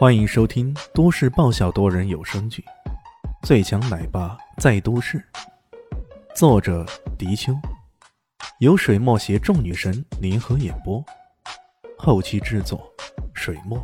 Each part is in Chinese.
欢迎收听都市爆笑多人有声剧《最强奶爸在都市》，作者：迪秋，由水墨携众女神联合演播，后期制作：水墨。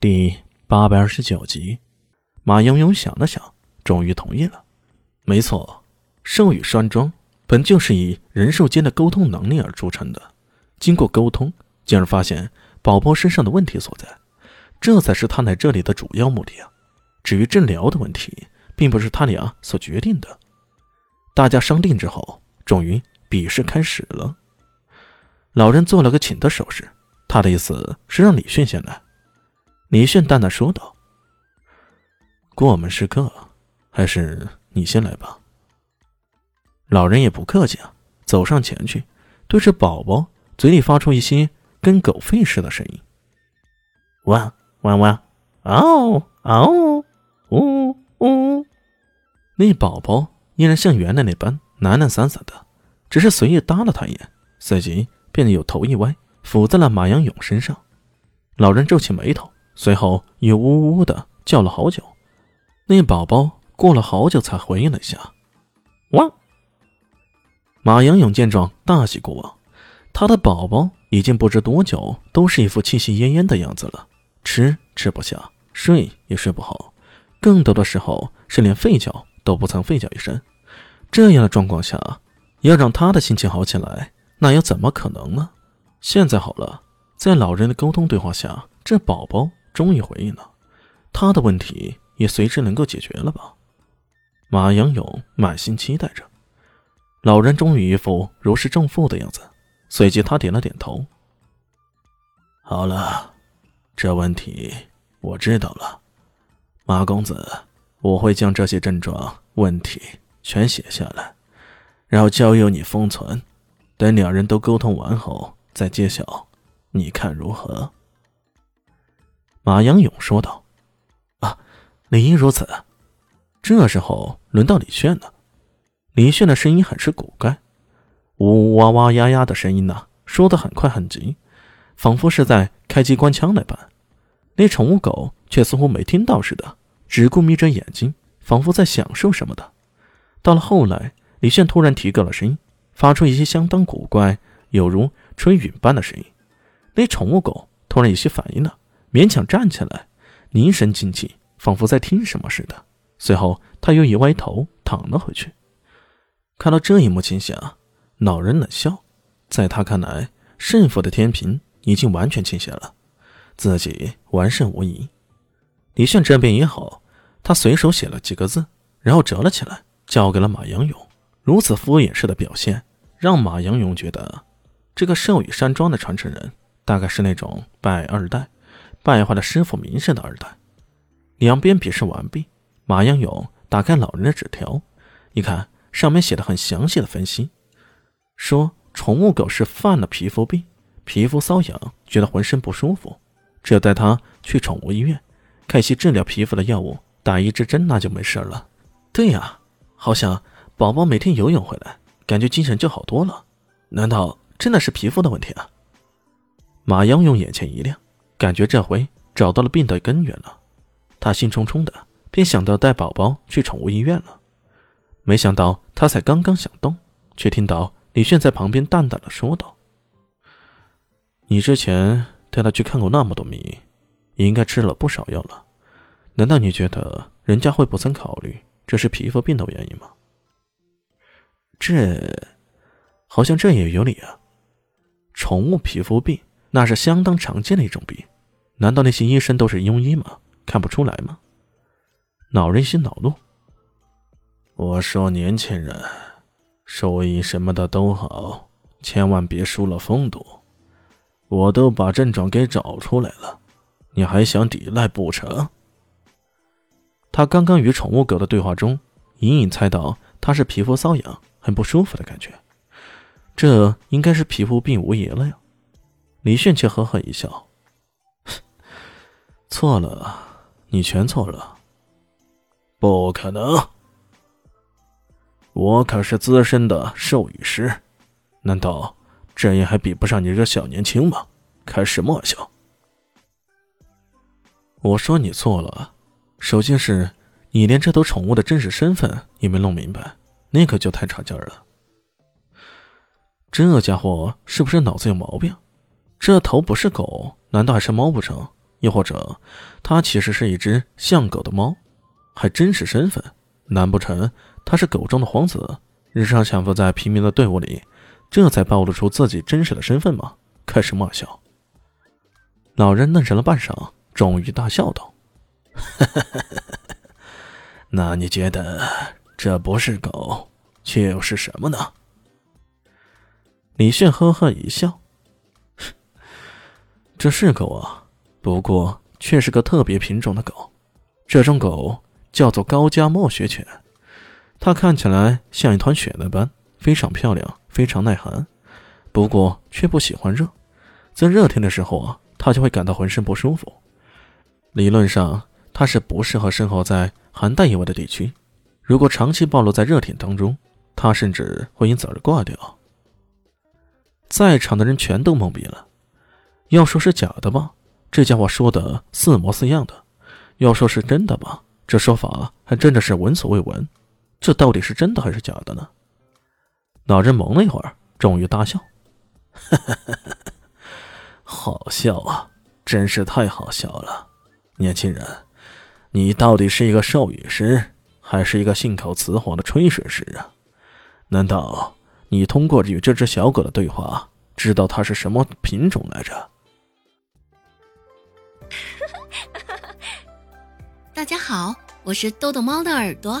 第八百二十九集，马永永想了想，终于同意了。没错，兽羽山庄本就是以人兽间的沟通能力而著称的，经过沟通，进而发现。宝宝身上的问题所在，这才是他来这里的主要目的啊！至于治疗的问题，并不是他俩所决定的。大家商定之后，终于比试开始了。老人做了个请的手势，他的意思是让李迅先来。李迅淡淡说道：“过门是客，还是你先来吧。”老人也不客气啊，走上前去，对着宝宝嘴里发出一些。跟狗吠似的声音，汪汪汪，嗷嗷，呜呜。那宝宝依然像原来那般懒懒散散的，只是随意搭了他一眼，随即便有头一歪，伏在了马阳勇身上。老人皱起眉头，随后又呜呜的叫了好久。那宝宝过了好久才回应了一下，汪。马阳勇见状大喜过望。他的宝宝已经不知多久都是一副气息奄奄的样子了，吃吃不下，睡也睡不好，更多的时候是连吠叫都不曾吠叫一声。这样的状况下，要让他的心情好起来，那又怎么可能呢？现在好了，在老人的沟通对话下，这宝宝终于回应了，他的问题也随之能够解决了吧？马阳勇满心期待着，老人终于一副如释重负的样子。随即，他点了点头。好了，这问题我知道了，马公子，我会将这些症状问题全写下来，然后交由你封存，等两人都沟通完后再揭晓，你看如何？马阳勇说道。啊，理应如此。这时候轮到李炫了，李炫的声音很是古怪。呜呜哇哇呀呀的声音呢，说的很快很急，仿佛是在开机关枪那般。那宠物狗却似乎没听到似的，只顾眯着眼睛，仿佛在享受什么的。到了后来，李炫突然提高了声音，发出一些相当古怪，有如春雨般的声音。那宠物狗突然有些反应了，勉强站起来，凝神静气，仿佛在听什么似的。随后，他又一歪头躺了回去。看到这一幕情形。老人冷笑，在他看来，胜负的天平已经完全倾斜了，自己完胜无疑。李炫这边也好，他随手写了几个字，然后折了起来，交给了马阳勇。如此敷衍式的表现，让马阳勇觉得，这个寿宇山庄的传承人大概是那种败二代，败坏了师傅名声的二代。两边比试完毕，马阳勇打开老人的纸条，一看，上面写的很详细的分析。说宠物狗是犯了皮肤病，皮肤瘙痒，觉得浑身不舒服，只要带它去宠物医院，开些治疗皮肤的药物，打一支针，那就没事了。对呀，好像宝宝每天游泳回来，感觉精神就好多了。难道真的是皮肤的问题啊？马阳勇眼前一亮，感觉这回找到了病的根源了。他兴冲冲的便想到带宝宝去宠物医院了，没想到他才刚刚想动，却听到。李炫在旁边淡淡的说道：“你之前带他去看过那么多名医，应该吃了不少药了。难道你觉得人家会不曾考虑这是皮肤病的原因吗？这，好像这也有理啊。宠物皮肤病那是相当常见的一种病，难道那些医生都是庸医吗？看不出来吗？”恼人心恼怒。我说年轻人。收益什么的都好，千万别输了风度。我都把症状给找出来了，你还想抵赖不成？他刚刚与宠物狗的对话中，隐隐猜到他是皮肤瘙痒，很不舒服的感觉。这应该是皮肤病无疑了呀。李炫却呵呵一笑：“错了，你全错了。不可能。”我可是资深的兽医师，难道这也还比不上你这小年轻吗？开什么玩笑！我说你错了，首先是你连这头宠物的真实身份也没弄明白，那可就太差劲了。这家伙是不是脑子有毛病？这头不是狗，难道还是猫不成？又或者，它其实是一只像狗的猫？还真实身份？难不成他是狗中的皇子，日常潜伏在平民的队伍里，这才暴露出自己真实的身份吗？开始骂笑。老人愣神了半晌，终于大笑道：“那你觉得这不是狗，却又是什么呢？”李炫呵呵一笑：“这是狗啊，不过却是个特别品种的狗。这种狗叫做高加莫雪犬，它看起来像一团雪那般，非常漂亮，非常耐寒，不过却不喜欢热。在热天的时候啊，它就会感到浑身不舒服。理论上，它是不适合生活在寒带以外的地区。如果长期暴露在热天当中，它甚至会因此而挂掉。”在场的人全都懵逼了。要说是假的吧，这家伙说的似模似样的；要说是真的吧，这说法还真的是闻所未闻。这到底是真的还是假的呢？老人懵了一会儿，终于大笑：“ 好笑啊，真是太好笑了！年轻人，你到底是一个授语师，还是一个信口雌黄的吹水师啊？难道？”你通过与这只小狗的对话，知道它是什么品种来着？大家好，我是豆豆猫的耳朵。